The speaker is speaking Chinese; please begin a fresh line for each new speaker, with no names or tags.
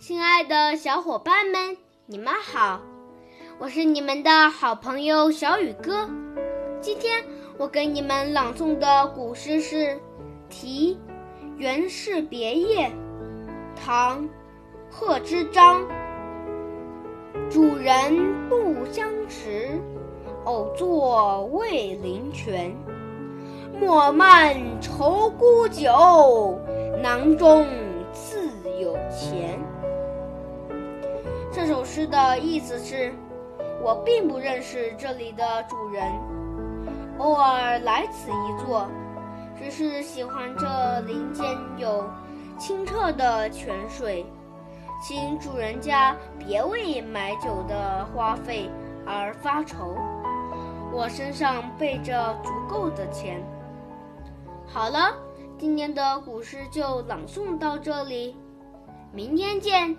亲爱的小伙伴们，你们好，我是你们的好朋友小雨哥。今天我给你们朗诵的古诗是《题元氏别业》，唐·贺知章。主人不相识，偶作慰灵泉。莫漫愁沽酒，囊中诗的意思是，我并不认识这里的主人，偶尔来此一坐，只是喜欢这林间有清澈的泉水，请主人家别为买酒的花费而发愁，我身上备着足够的钱。好了，今天的古诗就朗诵到这里，明天见。